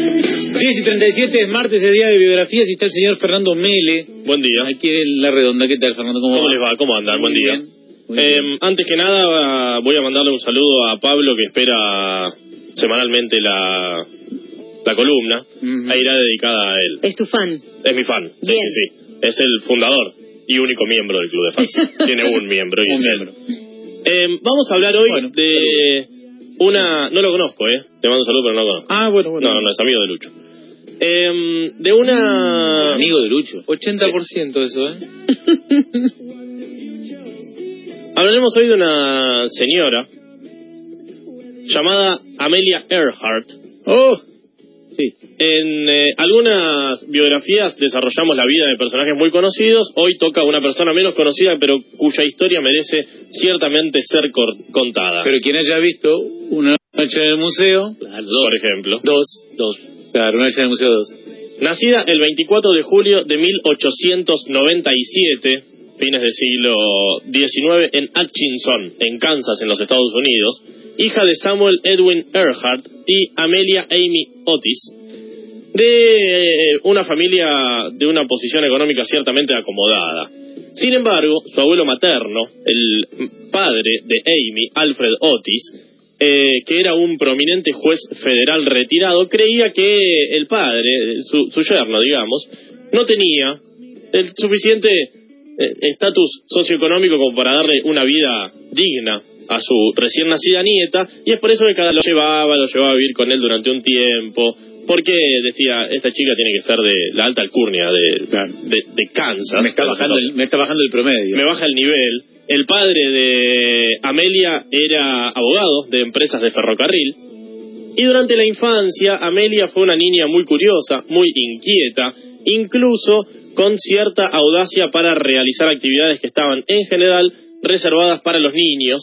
10 y 37 es martes de día de biografías y está el señor Fernando Mele. Buen día. Aquí en La Redonda. ¿Qué tal, Fernando? ¿Cómo, ¿Cómo va? les va? ¿Cómo andan? Muy Buen día. bien, Eh, bien. antes que nada, voy a mandarle un saludo a Pablo que espera semanalmente la, la columna. Ahí irá dedicada a él. Es tu fan. Es mi fan. Sí, Bien. sí, sí. Es el fundador y único miembro del club de fans. Tiene un miembro y Un es él. miembro. Eh, vamos a hablar hoy Bueno, de una... No lo conozco, ¿eh? Te mando un saludo, pero no lo conozco. Ah, bueno, bueno. No, no, es amigo de Lucho. Eh, de una... Amigo de Lucho. 80% eso, ¿eh? Hablaremos hoy de una señora llamada Amelia Earhart. Oh, sí. En eh, algunas biografías desarrollamos la vida de personajes muy conocidos. Hoy toca una persona menos conocida, pero cuya historia merece ciertamente ser contada. Pero quien haya visto una noche en el museo, Por ejemplo. dos, dos. Claro, una noche en el museo, dos. Nacida el 24 de julio de 1897, fines del siglo XIX, en Atchison, en Kansas, en los Estados Unidos, hija de Samuel Edwin Earhart y Amelia Amy Otis, de eh, una familia de una posición económica ciertamente acomodada. Sin embargo, su abuelo materno, el padre de Amy, Alfred Otis, eh, que era un prominente juez federal retirado, creía que el padre, su, su yerno, digamos, no tenía el suficiente eh, estatus socioeconómico como para darle una vida digna a su recién nacida nieta, y es por eso que cada lo llevaba, lo llevaba a vivir con él durante un tiempo, porque decía, esta chica tiene que ser de la alta alcurnia de, Claro. de, de Kansas. Me está, bajando el, me está bajando el promedio. me baja el nivel. El padre de Amelia era abogado de empresas de ferrocarril. Y durante la infancia, Amelia fue una niña muy curiosa, muy inquieta, incluso con cierta audacia para realizar actividades que estaban en general reservadas para los niños,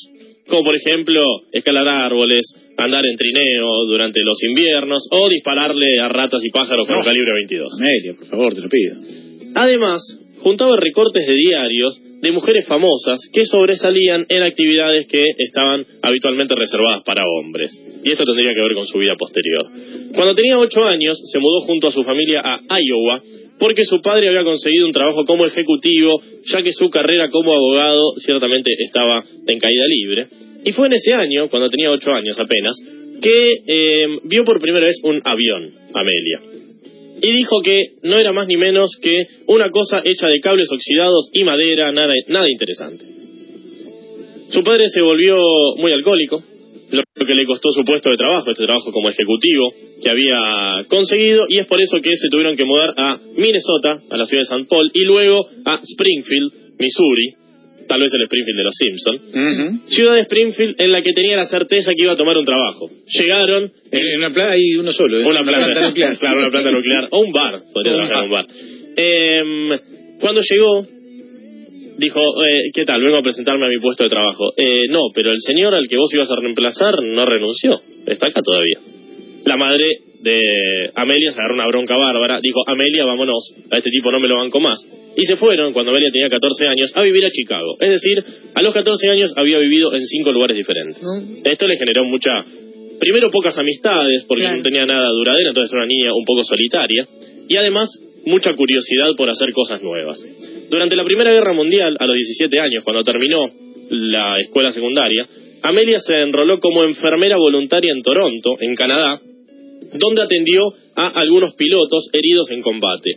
como por ejemplo escalar árboles, andar en trineo durante los inviernos o dispararle a ratas y pájaros con No. un calibre 22. Amelia, por favor, te lo pido. Además, juntaba recortes de diarios de mujeres famosas que sobresalían en actividades que estaban habitualmente reservadas para hombres. Y esto tendría que ver con su vida posterior. Cuando tenía ocho años, se mudó junto a su familia a Iowa porque su padre había conseguido un trabajo como ejecutivo, ya que su carrera como abogado ciertamente estaba en caída libre. Y fue en ese año, cuando tenía ocho años apenas, que eh, vio por primera vez un avión, Amelia y dijo que no era más ni menos que una cosa hecha de cables oxidados y madera, nada, nada interesante. Su padre se volvió muy alcohólico, lo que le costó su puesto de trabajo, este trabajo como ejecutivo que había conseguido, y es por eso que se tuvieron que mudar a Minnesota, a la ciudad de St. Paul, y luego a Springfield, Missouri, tal vez el Springfield de los Simpson, ciudad de Springfield en la que tenía la certeza que iba a tomar un trabajo. Llegaron En, en una planta hay uno solo, ¿eh? una planta, nuclear. Claro, una planta nuclear. O un bar, podría trabajar en un bar. Em, cuando llegó, dijo, eh, ¿qué tal? Vengo a presentarme a mi puesto de trabajo. Eh, no, pero el señor al que vos ibas a reemplazar no renunció. Está acá todavía. La madre de Amelia se agarró una bronca bárbara. Dijo, Amelia, vámonos. A este tipo no me lo banco más. Y se fueron, cuando Amelia tenía 14 años, a vivir a Chicago. Es decir, a los 14 años había vivido en cinco lugares diferentes. Esto le generó mucha... Primero pocas amistades, porque Claro. no tenía nada duradera, entonces era una niña un poco solitaria. Y además, mucha curiosidad por hacer cosas nuevas. Durante la Primera Guerra Mundial, a los 17 años, cuando terminó la escuela secundaria, Amelia se enroló como enfermera voluntaria en Toronto, en Canadá, donde atendió a algunos pilotos heridos en combate.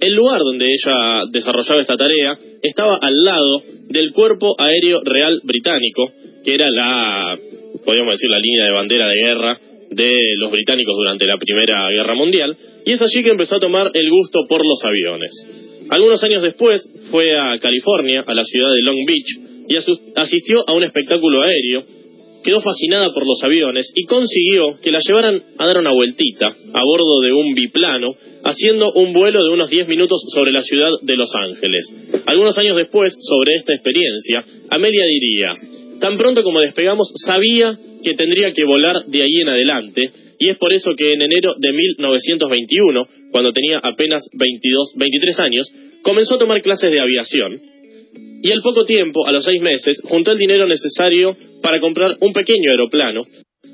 El lugar donde ella desarrollaba esta tarea estaba al lado del Cuerpo Aéreo Real Británico, que era la, podríamos decir, la línea de bandera de guerra de los británicos durante la Primera Guerra Mundial, y es allí que empezó a tomar el gusto por los aviones. Algunos años después fue a California, a la ciudad de Long Beach, y asistió a un espectáculo aéreo quedó fascinada por los aviones y consiguió que la llevaran a dar una vueltita a bordo de un biplano, haciendo un vuelo de unos 10 minutos sobre la ciudad de Los Ángeles. Algunos años después, sobre esta experiencia, Amelia diría, tan pronto como despegamos, sabía que tendría que volar de ahí en adelante, y es por eso que en enero de 1921, cuando tenía apenas 22, 23 años, comenzó a tomar clases de aviación, y al poco tiempo, a los seis meses, juntó el dinero necesario para comprar un pequeño aeroplano,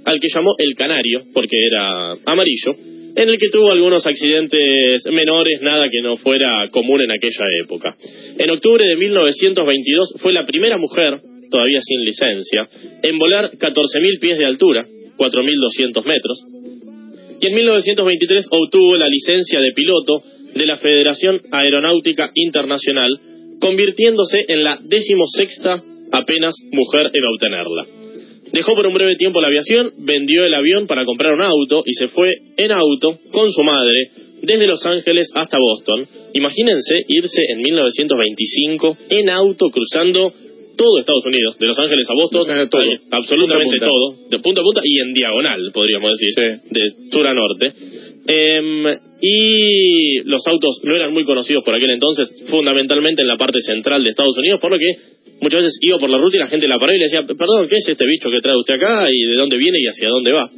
al que llamó el Canario, porque era amarillo, en el que tuvo algunos accidentes menores, nada que no fuera común en aquella época. En octubre de 1922 fue la primera mujer, todavía sin licencia, en volar 14.000 pies de altura, 4.200 metros, y en 1923 obtuvo la licencia de piloto de la Federación Aeronáutica Internacional, convirtiéndose en la decimosexta apenas mujer en obtenerla. Dejó por un breve tiempo la aviación, vendió el avión para comprar un auto y se fue en auto con su madre desde Los Ángeles hasta Boston. Imagínense irse en 1925 en auto cruzando todo Estados Unidos, de Los Ángeles a Boston, todo. absolutamente Punta todo, de punta a punta y en diagonal, podríamos decir, de sur a norte. Em, y los autos no eran muy conocidos por aquel entonces, fundamentalmente en la parte central de Estados Unidos, por lo que muchas veces iba por la ruta y la gente la paraba y le decía, perdón, ¿qué es este bicho que trae usted acá y de dónde viene y hacia dónde va?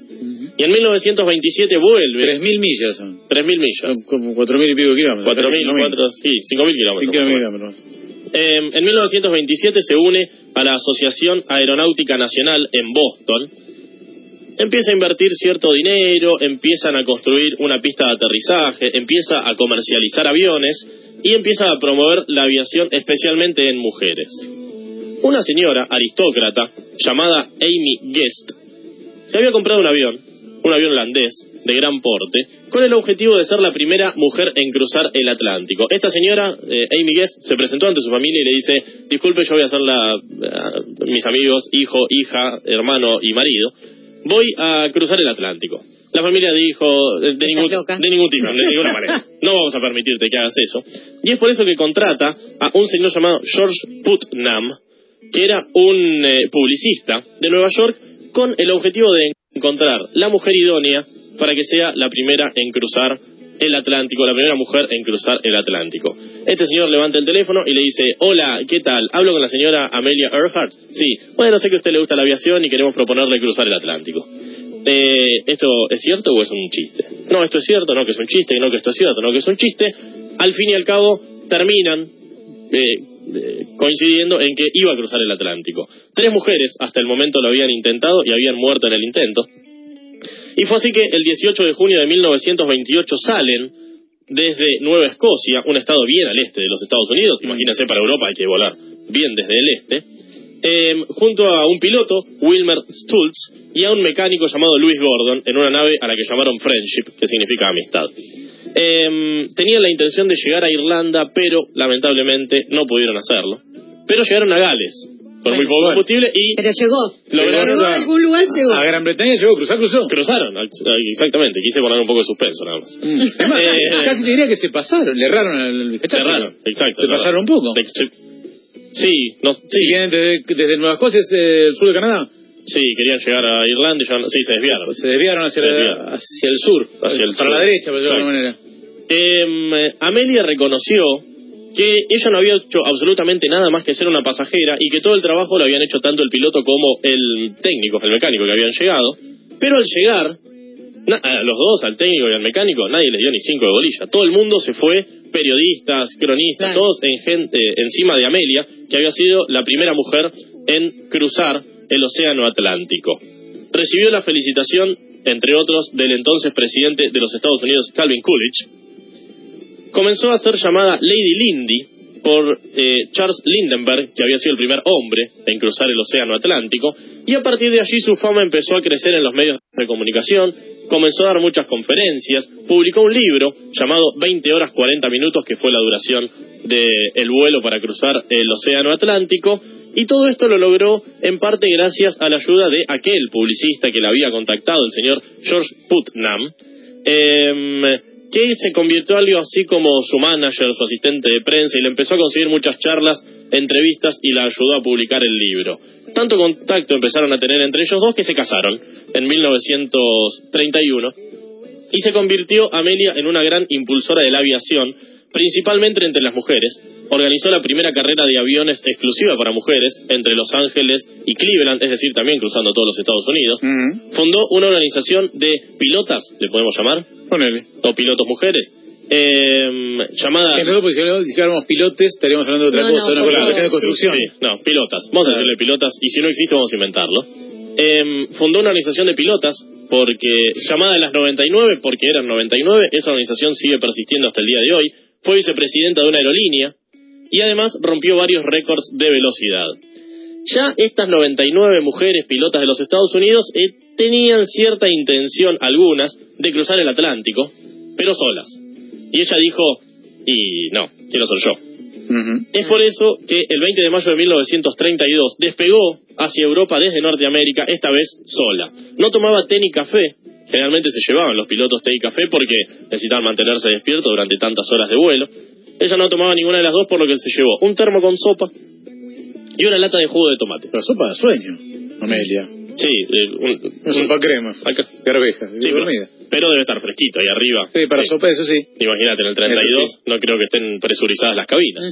Y en 1927 vuelve, 3.000 millas son. 3.000 millas, como 4.000 y pico kilómetros. 4.000, 4, sí, 5.000 kilómetros. más o menos. kilómetros. Eh, en 1927 se une a la Asociación Aeronáutica Nacional en Boston. Empieza a invertir cierto dinero, empiezan a construir una pista de aterrizaje, empieza a comercializar aviones y empieza a promover la aviación especialmente en mujeres. Una señora aristócrata llamada Amy Guest se había comprado un avión, un avión holandés de gran porte, con el objetivo de ser la primera mujer en cruzar el Atlántico. Esta señora, eh, Amy Guest, se presentó ante su familia y le dice, disculpe, yo voy a ser la, eh, mis amigos, hijo, hija, hermano y marido, voy a cruzar el Atlántico. La familia dijo, eh, de ningún, de ningún tipo, de ninguna manera, no vamos a permitirte que hagas eso. Y es por eso que contrata a un señor llamado George Putnam, que era un eh, publicista de Nueva York, con el objetivo de encontrar la mujer idónea para que sea la primera en cruzar el Atlántico, la primera mujer en cruzar el Atlántico. Este señor levanta el teléfono y le dice, hola, ¿qué tal? Hablo con la señora Amelia Earhart. Sí, bueno, sé que a usted le gusta la aviación y queremos proponerle cruzar el Atlántico. Eh, ¿Esto es cierto o es un chiste? No, esto es cierto, no que es un chiste, no que esto es cierto, no que es un chiste. Al fin y al cabo, terminan eh, coincidiendo en que iba a cruzar el Atlántico. Tres mujeres hasta el momento lo habían intentado y habían muerto en el intento. Y fue así que el 18 de junio de 1928 salen desde Nueva Escocia, un estado bien al este de los Estados Unidos, imagínense para Europa hay que volar bien desde el este, eh, junto a un piloto, Wilmer Stultz, y a un mecánico llamado Louis Gordon en una nave a la que llamaron Friendship, que significa amistad. Eh, tenían la intención de llegar a Irlanda, pero lamentablemente no pudieron hacerlo. Pero llegaron a Gales, con muy poco combustible, y Pero llegó. Lograron Llegó a a- algún lugar, llegó. A Gran Bretaña llegó, cruzar, cruzó. cruzaron, exactamente, quise poner un poco de suspenso nada más. Mm. Es más, Eh, casi te diría que se pasaron, le erraron al bizcachazo. Cerraron, exacto. Se pasaron un poco. De- Sí, no, sí, vienen desde, desde Nueva Escocia, es eh, el sur de Canadá. Sí, querían llegar a Irlanda y no- sí, se desviaron. Se desviaron hacia, Se la- hacia el sur, Hacia el para sur. la derecha, por decirlo de alguna manera. Eh, Amelia reconoció que ella no había hecho absolutamente nada más que ser una pasajera y que todo el trabajo lo habían hecho tanto el piloto como el técnico, el mecánico que habían llegado. Pero al llegar, a los dos, al técnico y al mecánico, nadie les dio ni cinco de bolilla. Todo el mundo se fue, periodistas, cronistas, Claro. todos en gente, eh, encima de Amelia, que había sido la primera mujer en cruzar el Océano Atlántico. Recibió la felicitación, entre otros, del entonces presidente de los Estados Unidos, Calvin Coolidge, comenzó a ser llamada Lady Lindy por eh, Charles Lindenberg, que había sido el primer hombre en cruzar el Océano Atlántico, y a partir de allí su fama empezó a crecer en los medios de comunicación, comenzó a dar muchas conferencias, publicó un libro llamado 20 horas 40 minutos, que fue la duración del vuelo para cruzar el Océano Atlántico, y todo esto lo logró en parte gracias a la ayuda de aquel publicista que la había contactado, el señor George Putnam, em, que se convirtió algo así como su manager, su asistente de prensa, y le empezó a conseguir muchas charlas, entrevistas y la ayudó a publicar el libro. Tanto contacto empezaron a tener entre ellos dos que se casaron en 1931 y se convirtió Amelia en una gran impulsora de la aviación, principalmente entre las mujeres. Organizó la primera carrera de aviones exclusiva para mujeres entre Los Ángeles y Cleveland, es decir, también cruzando todos los Estados Unidos. Fundó una organización de pilotas, le podemos llamar, Ponele. o pilotos mujeres, eh, llamada... En porque si hablamos- si fuéramos pilotes, estaríamos hablando de otra No, cosa, no, una favor, de construcción. Sí, no, pilotas. Vamos a decirle pilotas y si no existe vamos a inventarlo. Em, fundó una organización de pilotas porque llamada las 99 porque eran 99, esa organización sigue persistiendo hasta el día de hoy. Fue vicepresidenta de una aerolínea y además rompió varios récords de velocidad. Ya estas 99 mujeres pilotas de los Estados Unidos eh, tenían cierta intención, algunas, de cruzar el Atlántico, pero solas. Y ella dijo, y no, quiero ser yo. Es por eso que el 20 de mayo de 1932 despegó hacia Europa desde Norteamérica, esta vez sola. No tomaba té ni café, generalmente se llevaban los pilotos té y café porque necesitaban mantenerse despiertos durante tantas horas de vuelo. Ella no tomaba ninguna de las dos, por lo que se llevó un termo con sopa y una lata de jugo de tomate. La sopa de sueño, Amelia. Sí, eh, un, sopa crema, acá. garbeja, Sí, pero, pero debe estar fresquito ahí arriba. Sí, para sopa eso sí. Imagínate, en el 32 no creo que estén presurizadas las cabinas.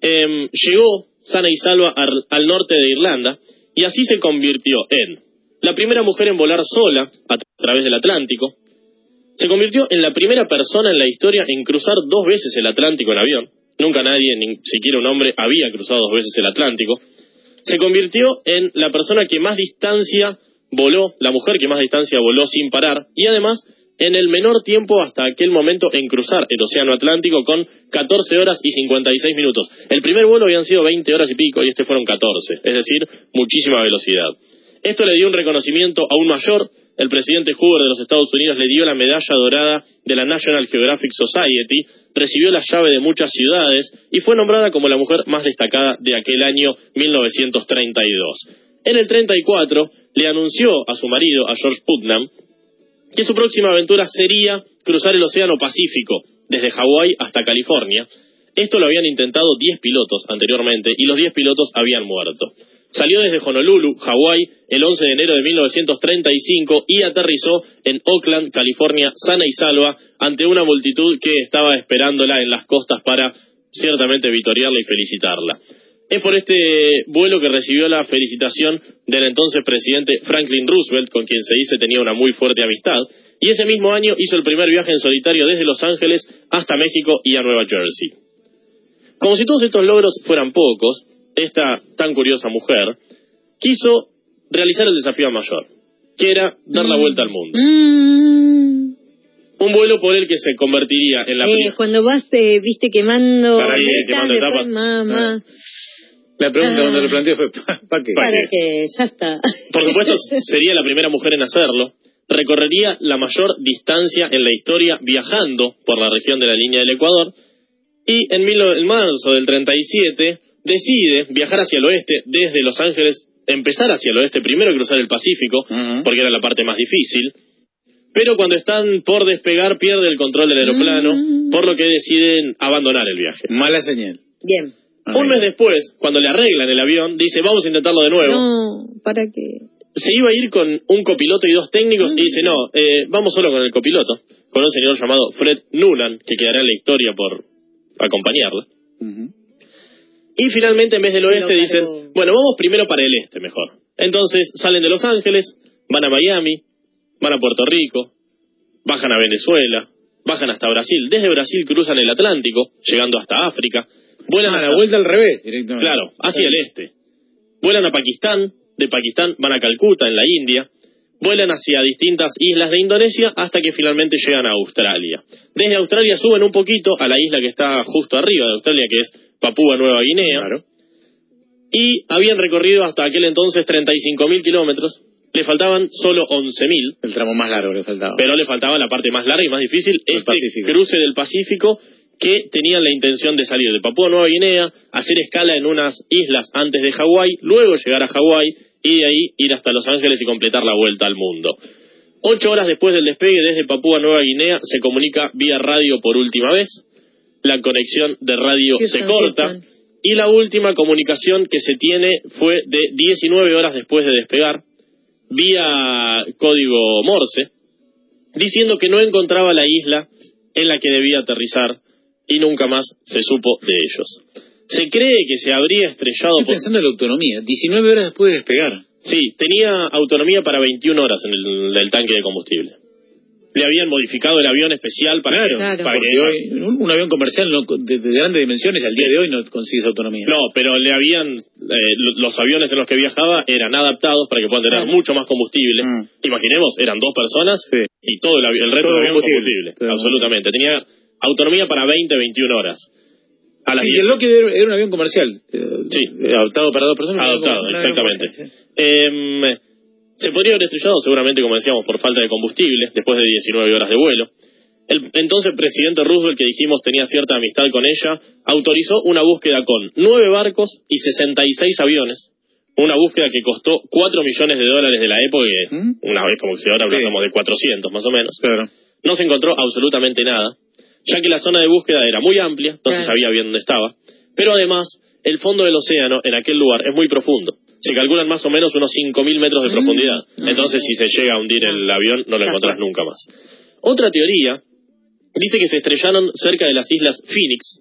Em, llegó sana y salva al, al norte de Irlanda y así se convirtió en la primera mujer en volar sola a través del Atlántico, se convirtió en la primera persona en la historia en cruzar dos veces el Atlántico en avión. Nunca nadie, ni siquiera un hombre, había cruzado dos veces el Atlántico. Se convirtió en la persona que más distancia voló, la mujer que más distancia voló sin parar, y además en el menor tiempo hasta aquel momento en cruzar el Océano Atlántico con 14 horas y 56 minutos. El primer vuelo habían sido 20 horas y pico y este fueron 14, es decir, muchísima velocidad. Esto le dio un reconocimiento aún mayor. El presidente Hoover de los Estados Unidos le dio la medalla dorada de la National Geographic Society, recibió la llave de muchas ciudades y fue nombrada como la mujer más destacada de aquel año 1932. En el 34 le anunció a su marido, a George Putnam, que su próxima aventura sería cruzar el Océano Pacífico, desde Hawái hasta California. Esto lo habían intentado 10 pilotos anteriormente y los 10 pilotos habían muerto. Salió desde Honolulu, Hawái, el 11 de enero de 1935 y aterrizó en Oakland, California, sana y salva, ante una multitud que estaba esperándola en las costas para ciertamente vitoriarla y felicitarla. Es por este vuelo que recibió la felicitación del entonces presidente Franklin Roosevelt, con quien se dice tenía una muy fuerte amistad, y ese mismo año hizo el primer viaje en solitario desde Los Ángeles hasta México y a Nueva Jersey. Como si todos estos logros fueran pocos, esta tan curiosa mujer quiso realizar el desafío mayor, que era dar la vuelta al mundo. Mm. Un vuelo por el que se convertiría en la Eh, primera... cuando vas, eh, viste, quemando Para metas, quemando etapas. mamá, La pregunta Ah. cuando lo planteó fue, ¿para qué? para que ya está. Por supuesto, sería la primera mujer en hacerlo. Recorrería la mayor distancia en la historia viajando por la región de la línea del Ecuador. Y en, mil- en marzo del 37 decide viajar hacia el oeste desde Los Ángeles, empezar hacia el oeste, primero cruzar el Pacífico, porque era la parte más difícil. Pero cuando están por despegar pierde el control del aeroplano, por lo que deciden abandonar el viaje. Mala señal. Bien. Un mes después, cuando le arreglan el avión, dice, vamos a intentarlo de nuevo. No, ¿para qué? se iba a ir con un copiloto y dos técnicos y dice, no, eh, vamos solo con el copiloto, con un señor llamado Fred Noonan, que quedará en la historia por acompañarla. Y finalmente, en vez del oeste, dicen, bueno, vamos primero para el este mejor. Entonces salen de Los Ángeles, van a Miami, van a Puerto Rico, bajan a Venezuela, bajan hasta Brasil. Desde Brasil cruzan el Atlántico, llegando hasta África. Vuelan Ah, hasta- la vuelta al revés, directamente. Claro, hacia el este. Vuelan a Pakistán, de Pakistán van a Calcuta, en la India. Vuelan hacia distintas islas de Indonesia hasta que finalmente llegan a Australia. Desde Australia suben un poquito a la isla que está justo arriba de Australia, que es Papúa Nueva Guinea. Claro. Y habían recorrido hasta aquel entonces 35.000 kilómetros. Le faltaban solo 11.000 El tramo más largo le faltaba. pero le faltaba la parte más larga y más difícil, El este Pacífico. cruce del Pacífico que tenían la intención de salir de Papúa Nueva Guinea, hacer escala en unas islas antes de Hawái, luego llegar a Hawái y de ahí ir hasta Los Ángeles y completar la vuelta al mundo. Ocho horas después del despegue desde Papúa Nueva Guinea se comunica vía radio por última vez, la conexión de radio se son, corta y la última comunicación que se tiene fue de 19 horas después de despegar, vía código Morse, diciendo que no encontraba la isla en la que debía aterrizar y nunca más se supo de ellos. Se cree que se habría estrellado Estoy por... pensando en la autonomía. 19 horas después de despegar. Sí, tenía autonomía para 21 horas en el, el tanque de combustible. le habían modificado el avión especial para Claro, que, Claro. para Porque que- hoy un, un avión comercial no- de, de grandes dimensiones al día de hoy no consigue esa autonomía. No, pero le habían eh, lo- los aviones en los que viajaba eran adaptados para que puedan tener mucho más combustible. Mm. Imaginemos, eran dos personas Sí. y todo el, el resto del avión combustible. absolutamente. Tenía autonomía para 20, 21 horas. A las Sí, 10. el Lockheed era, un avión comercial. eh, Sí. eh, Adaptado para dos personas. Avión exactamente. sí. Em, se podría haber estrellado seguramente, como decíamos, por falta de combustible, después de 19 horas de vuelo. El entonces presidente Roosevelt, que dijimos tenía cierta amistad con ella, autorizó una búsqueda con nueve barcos y 66 aviones. Una búsqueda que costó 4 millones de dólares de la época, ¿Mm? una vez como que ahora Sí. hablamos de 400 más o menos. Claro. No se encontró absolutamente nada, ya que la zona de búsqueda era muy amplia, no se sabía bien dónde estaba, pero además el fondo del océano en aquel lugar es muy profundo. Se calculan más o menos unos 5.000 metros de Mm. profundidad. Entonces, si se llega a hundir el avión, no lo Claro. encontrás nunca más. Otra teoría dice que se estrellaron cerca de las islas Phoenix,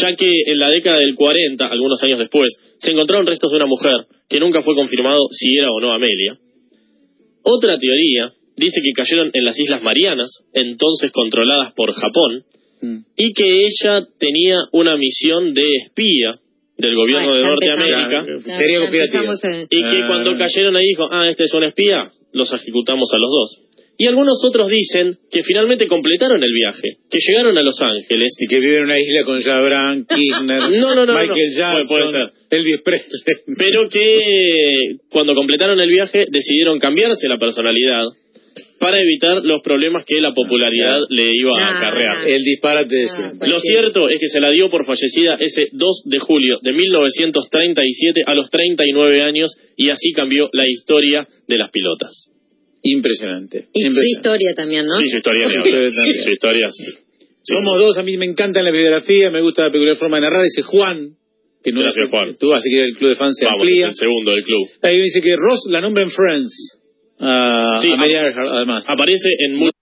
ya que en la década del 40, algunos años después, se encontraron restos de una mujer que nunca fue confirmado si era o no Amelia. Otra teoría dice que cayeron en las Islas Marianas, entonces controladas por Japón, Mm. y que ella tenía una misión de espía del gobierno Ay, de Norteamérica, conspirativa. empezamos a- y que Ah. cuando cayeron ahí dijo, ah, este es un espía, los ejecutamos a los dos. Y algunos otros dicen que finalmente completaron el viaje, que llegaron a Los Ángeles Y que vive en una isla con Jabran, Kirchner, No, no, no, no, Michael no. Jackson, Puede- puede ser. Elvis Presley. pero que cuando completaron el viaje decidieron cambiarse la personalidad para evitar los problemas que la popularidad le iba a No, acarrear. no. El disparate de Ah, siempre. Lo cualquiera. cierto es que se la dio por fallecida ese 2 de julio de 1937 a los 39 años y así cambió la historia de las pilotas. Impresionante. Y su historia también, ¿no? Sí, su historia también. Su historia sí. Sí. Somos dos, a mí me encanta la biografía, me gusta la peculiar forma de narrar. Dice Juan, que no Gracias, Juan. Tú, así que el club de fans se Vamos, es amplía. el segundo del club. Ahí dice que Ross la nombra en Friends. A Sí, Amelia Earhart, además. Aparece en muchas...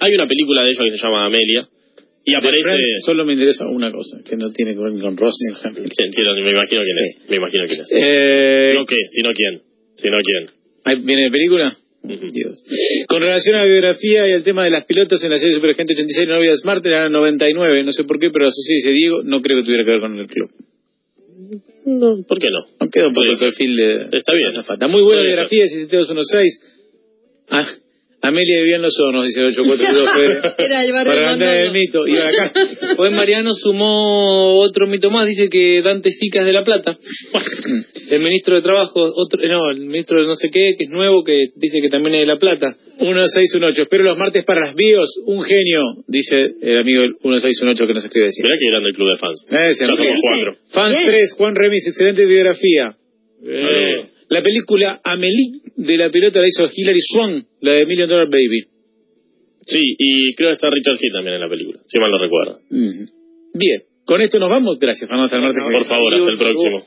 Hay una película de ella que se llama Amelia y aparece... Solo me interesa una cosa, que no tiene que ver ni con Ross ni con. Entiendo, me imagino quién es. Me imagino quién es. Eh, No qué, sino quién. Sino quién. ¿Viene de película? Dios. Con relación a la biografía y al tema de las pilotas en la serie Superagente 86 Novia Smart era 99, no sé por qué, pero asocié dice Diego, no creo que tuviera que ver con el club. No, ¿por qué no? No Puede el ser. perfil de... Está bien. Está muy buena Puede biografía, 17216. Ah, Amelia vivía en los hornos, dice 842 Fede. Era el barrio Para andar el mito. Y acá. Hoy Mariano sumó otro mito más, dice que Dante Sica es de La Plata. El ministro de Trabajo, otro, eh, no, el ministro de no sé qué, que es nuevo, que dice que también es de La Plata. 1618. Espero los martes para las bios. Un genio, dice el amigo del 1618 que nos escribe decir. Mirá que grande el club de fans. Eh, Ya somos cuatro. Fans Bien. 3, Juan Remis, excelente biografía. Eh. La película Amelie de la pelota la hizo Hilary Swan, la de Million Dollar Baby. Sí, y creo que está Richard Hill también en la película, si mal no recuerdo. Bien, con esto nos vamos. Gracias, Fernando. Hasta el martes que Por favor, hasta el próximo.